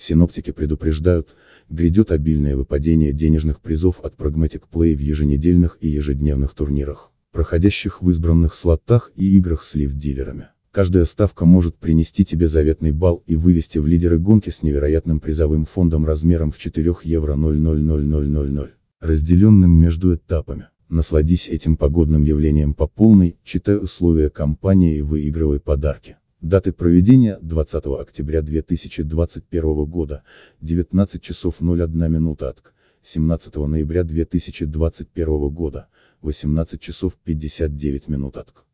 Синоптики предупреждают, грядет обильное выпадение денежных призов от Pragmatic Play в еженедельных и ежедневных турнирах, проходящих в избранных слотах и играх с лив-дилерами. Каждая ставка может принести тебе заветный балл и вывести в лидеры гонки с невероятным призовым фондом размером в 4 евро 00000, разделенным между этапами. Насладись этим погодным явлением по полной, читай условия компании и выигрывай подарки. Даты проведения 20 октября 2021 года, 19 часов 01 минута АТК, 17 ноября 2021 года, 18 часов 59 минут АТК.